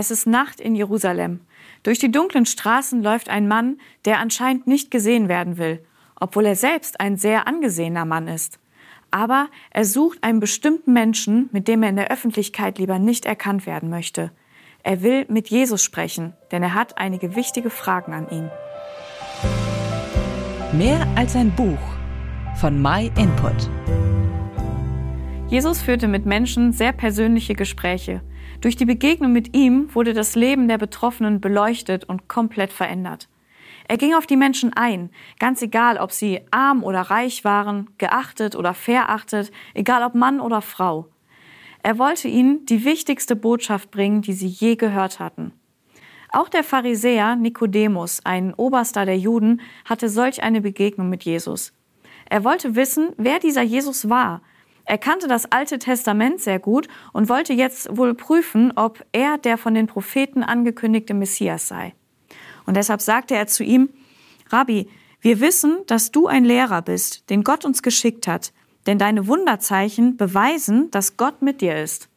Es ist Nacht in Jerusalem. Durch die dunklen Straßen läuft ein Mann, der anscheinend nicht gesehen werden will, obwohl er selbst ein sehr angesehener Mann ist. Aber er sucht einen bestimmten Menschen, mit dem er in der Öffentlichkeit lieber nicht erkannt werden möchte. Er will mit Jesus sprechen, denn er hat einige wichtige Fragen an ihn. Mehr als ein Buch von My Input. Jesus führte mit Menschen sehr persönliche Gespräche. Durch die Begegnung mit ihm wurde das Leben der Betroffenen beleuchtet und komplett verändert. Er ging auf die Menschen ein, ganz egal, ob sie arm oder reich waren, geachtet oder verachtet, egal ob Mann oder Frau. Er wollte ihnen die wichtigste Botschaft bringen, die sie je gehört hatten. Auch der Pharisäer Nikodemus, ein Oberster der Juden, hatte solch eine Begegnung mit Jesus. Er wollte wissen, wer dieser Jesus war. Er kannte das Alte Testament sehr gut und wollte jetzt wohl prüfen, ob er der von den Propheten angekündigte Messias sei. Und deshalb sagte er zu ihm, Rabbi, wir wissen, dass du ein Lehrer bist, den Gott uns geschickt hat, denn deine Wunderzeichen beweisen, dass Gott mit dir ist.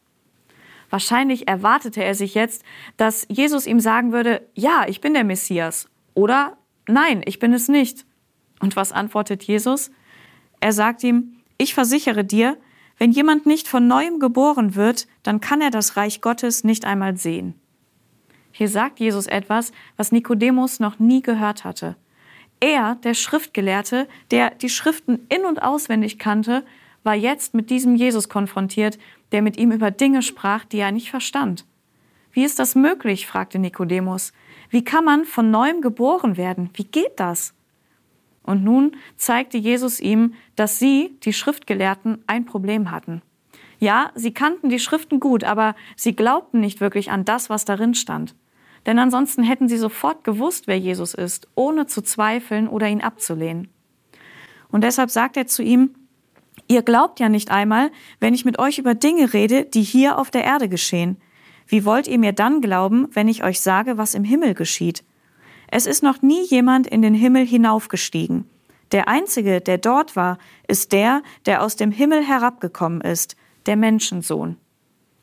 Wahrscheinlich erwartete er sich jetzt, dass Jesus ihm sagen würde, ja, ich bin der Messias oder nein, ich bin es nicht. Und was antwortet Jesus? Er sagt ihm, ich versichere dir, wenn jemand nicht von neuem geboren wird, dann kann er das Reich Gottes nicht einmal sehen. Hier sagt Jesus etwas, was Nikodemus noch nie gehört hatte. Er, der Schriftgelehrte, der die Schriften in und auswendig kannte, war jetzt mit diesem Jesus konfrontiert, der mit ihm über Dinge sprach, die er nicht verstand. Wie ist das möglich? fragte Nikodemus. Wie kann man von neuem geboren werden? Wie geht das? Und nun zeigte Jesus ihm, dass sie, die Schriftgelehrten, ein Problem hatten. Ja, sie kannten die Schriften gut, aber sie glaubten nicht wirklich an das, was darin stand. Denn ansonsten hätten sie sofort gewusst, wer Jesus ist, ohne zu zweifeln oder ihn abzulehnen. Und deshalb sagt er zu ihm, Ihr glaubt ja nicht einmal, wenn ich mit euch über Dinge rede, die hier auf der Erde geschehen. Wie wollt ihr mir dann glauben, wenn ich euch sage, was im Himmel geschieht? Es ist noch nie jemand in den Himmel hinaufgestiegen. Der Einzige, der dort war, ist der, der aus dem Himmel herabgekommen ist, der Menschensohn.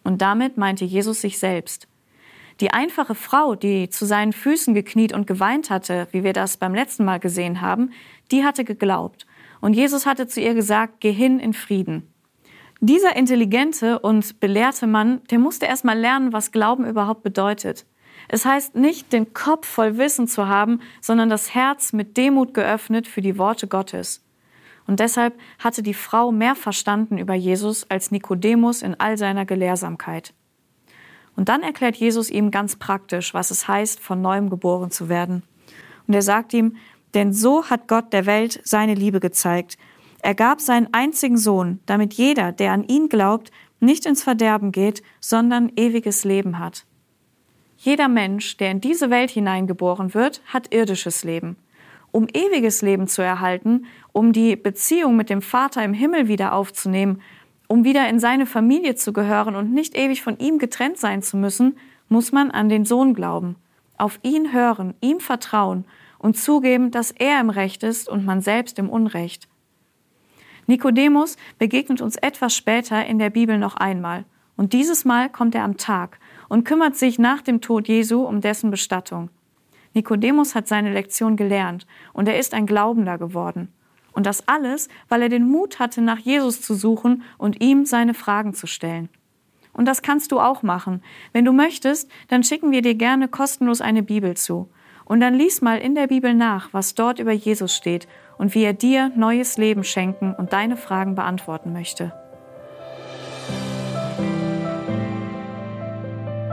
Und damit meinte Jesus sich selbst. Die einfache Frau, die zu seinen Füßen gekniet und geweint hatte, wie wir das beim letzten Mal gesehen haben, die hatte geglaubt. Und Jesus hatte zu ihr gesagt, geh hin in Frieden. Dieser intelligente und belehrte Mann, der musste erst mal lernen, was Glauben überhaupt bedeutet. Es heißt nicht, den Kopf voll Wissen zu haben, sondern das Herz mit Demut geöffnet für die Worte Gottes. Und deshalb hatte die Frau mehr verstanden über Jesus als Nikodemus in all seiner Gelehrsamkeit. Und dann erklärt Jesus ihm ganz praktisch, was es heißt, von neuem geboren zu werden. Und er sagt ihm, denn so hat Gott der Welt seine Liebe gezeigt. Er gab seinen einzigen Sohn, damit jeder, der an ihn glaubt, nicht ins Verderben geht, sondern ewiges Leben hat. Jeder Mensch, der in diese Welt hineingeboren wird, hat irdisches Leben. Um ewiges Leben zu erhalten, um die Beziehung mit dem Vater im Himmel wieder aufzunehmen, um wieder in seine Familie zu gehören und nicht ewig von ihm getrennt sein zu müssen, muss man an den Sohn glauben, auf ihn hören, ihm vertrauen und zugeben, dass er im Recht ist und man selbst im Unrecht. Nikodemus begegnet uns etwas später in der Bibel noch einmal. Und dieses Mal kommt er am Tag und kümmert sich nach dem Tod Jesu um dessen Bestattung. Nikodemus hat seine Lektion gelernt und er ist ein Glaubender geworden. Und das alles, weil er den Mut hatte, nach Jesus zu suchen und ihm seine Fragen zu stellen. Und das kannst du auch machen. Wenn du möchtest, dann schicken wir dir gerne kostenlos eine Bibel zu. Und dann lies mal in der Bibel nach, was dort über Jesus steht und wie er dir neues Leben schenken und deine Fragen beantworten möchte.